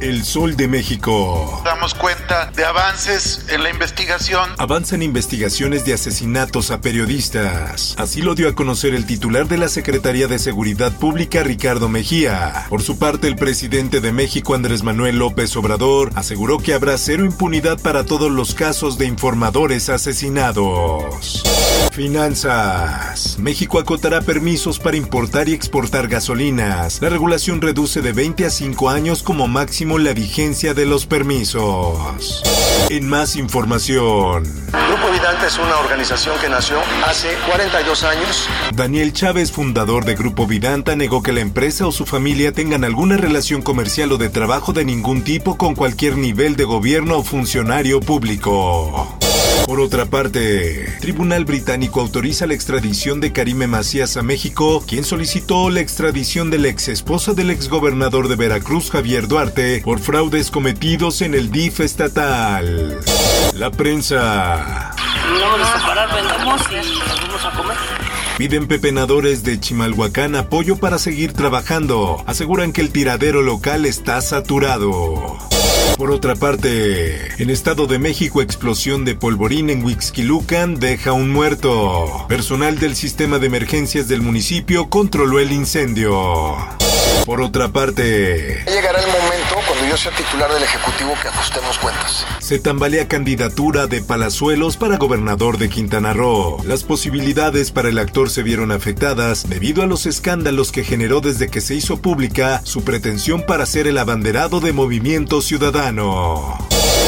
El Sol de México. Damos cuenta de avances en la investigación. Avanzan investigaciones de asesinatos a periodistas. Así lo dio a conocer el titular de la Secretaría de Seguridad Pública, Ricardo Mejía. Por su parte, el presidente de México, Andrés Manuel López Obrador, aseguró que habrá cero impunidad para todos los casos de informadores asesinados. Finanzas. México acotará permisos para importar y exportar gasolinas. La regulación reduce de 20 a 5 años como máximo la vigencia de los permisos. En más información. Grupo Vidanta es una organización que nació hace 42 años. Daniel Chávez, fundador de Grupo Vidanta, negó que la empresa o su familia tengan alguna relación comercial o de trabajo de ningún tipo con cualquier nivel de gobierno o funcionario público. Por otra parte, Tribunal Británico autoriza la extradición de Karime Macías a México, quien solicitó la extradición de la ex esposa del exgobernador de Veracruz, Javier Duarte, por fraudes cometidos en el DIF estatal. La prensa. Vamos a separar, vendemos y vamos a comer. Piden pepenadores de Chimalhuacán apoyo para seguir trabajando. Aseguran que el tiradero local está saturado. Por otra parte, en Estado de México, explosión de polvorín en Huixquilucan deja un muerto. Personal del sistema de emergencias del municipio controló el incendio. Por otra parte, Llegará el momento cuando yo sea titular del Ejecutivo que ajustemos cuentas. se tambalea candidatura de Palazuelos para gobernador de Quintana Roo. Las posibilidades para el actor se vieron afectadas debido a los escándalos que generó desde que se hizo pública su pretensión para ser el abanderado de Movimiento Ciudadano.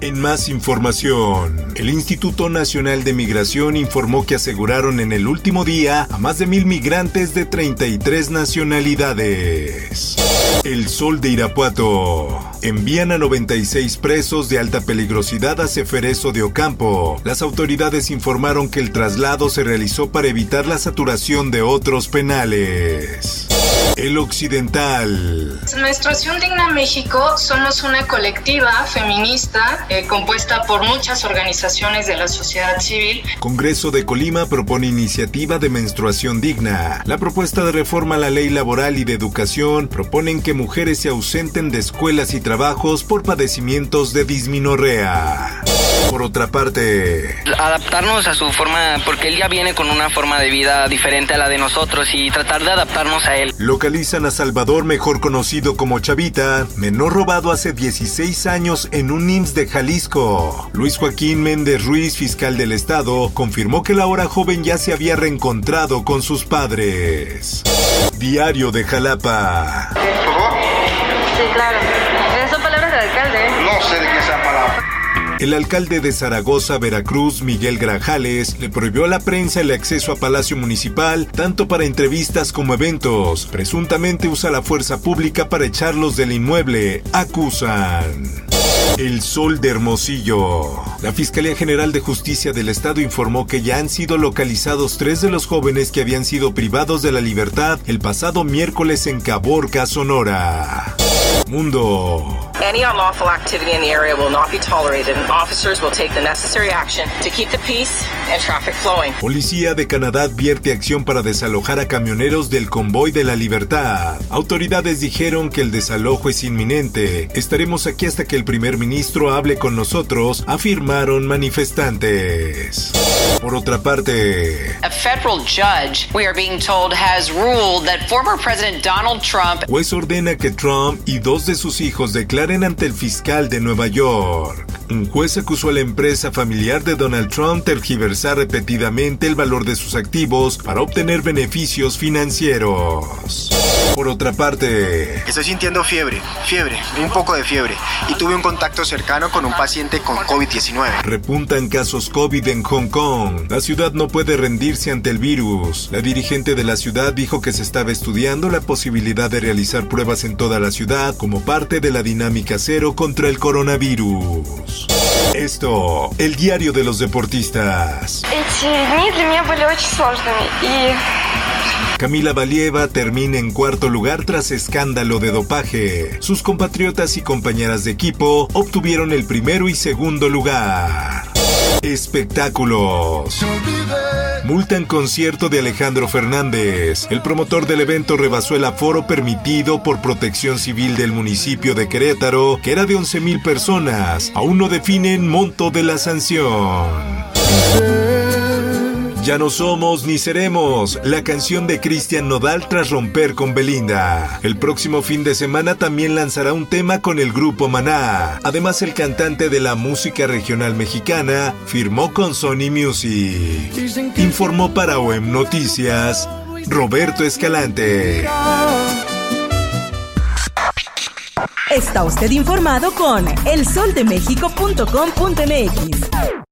En más información, el Instituto Nacional de Migración informó que aseguraron en el último día a más de mil migrantes de 33 nacionalidades. El Sol de Irapuato. Envían a 96 presos de alta peligrosidad a Ceferezo de Ocampo. Las autoridades informaron que el traslado se realizó para evitar la saturación de otros penales. El Occidental. Menstruación Digna México somos una colectiva feminista eh, compuesta por muchas organizaciones de la sociedad civil. Congreso de Colima propone iniciativa de menstruación digna. La propuesta de reforma a la ley laboral y de educación proponen que mujeres se ausenten de escuelas y trabajos por padecimientos de disminorrea. Por otra parte, Adaptarnos a su forma, porque él ya viene con una forma de vida diferente a la de nosotros y tratar de adaptarnos a él. localizan a Salvador, mejor conocido como Chavita, menor robado hace 16 años en un IMSS de Jalisco. Luis Joaquín Méndez Ruiz, fiscal del estado, confirmó que la hora joven ya se había reencontrado con sus padres. Diario de Jalapa. El alcalde de Zaragoza, Veracruz, Miguel Grajales, le prohibió a la prensa el acceso a Palacio Municipal, tanto para entrevistas como eventos. Presuntamente usa la fuerza pública para echarlos del inmueble, acusan. El Sol de Hermosillo. La Fiscalía General de Justicia del Estado informó que ya han sido localizados tres de los jóvenes que habían sido privados de la libertad el pasado miércoles en Caborca, Sonora. Mundo. Any unlawful activity in the area will not be tolerated, and officers will take the necessary action to keep the peace and traffic flowing. Policía de Canadá advierte acción para desalojar a camioneros del convoy de la libertad. Autoridades dijeron que el desalojo es inminente. Estaremos aquí hasta que el primer ministro hable con nosotros, afirmaron manifestantes. Por otra parte, A federal judge, we are being told, has ruled that former President Donald Trump juez ordena que Trump y dos de sus hijos declaren ante el fiscal de Nueva York. Un juez acusó a la empresa familiar de Donald Trump tergiversar repetidamente el valor de sus activos para obtener beneficios financieros. Por otra parte, estoy sintiendo fiebre, fiebre, un poco de fiebre, y tuve un contacto cercano con un paciente con COVID-19. Repuntan casos COVID en Hong Kong. La ciudad no puede rendirse ante el virus. La dirigente de la ciudad dijo que se estaba estudiando la posibilidad de realizar pruebas en toda la ciudad como parte de la dinámica cero contra el coronavirus. Esto, el diario de los deportistas. Camila Valieva termina en cuarto lugar tras escándalo de dopaje. Sus compatriotas y compañeras de equipo obtuvieron el primero y segundo lugar. Espectáculos. Multan concierto de Alejandro Fernández. El promotor del evento rebasó el aforo permitido por protección civil del municipio de Querétaro, que era de 11.000 personas. Aún no definen monto de la sanción. Ya no somos ni seremos, la canción de Cristian Nodal tras romper con Belinda. El próximo fin de semana también lanzará un tema con el grupo Maná. Además, el cantante de la música regional mexicana firmó con Sony Music. Informó para OEM Noticias Roberto Escalante. Está usted informado con elsoldemexico.com.mx.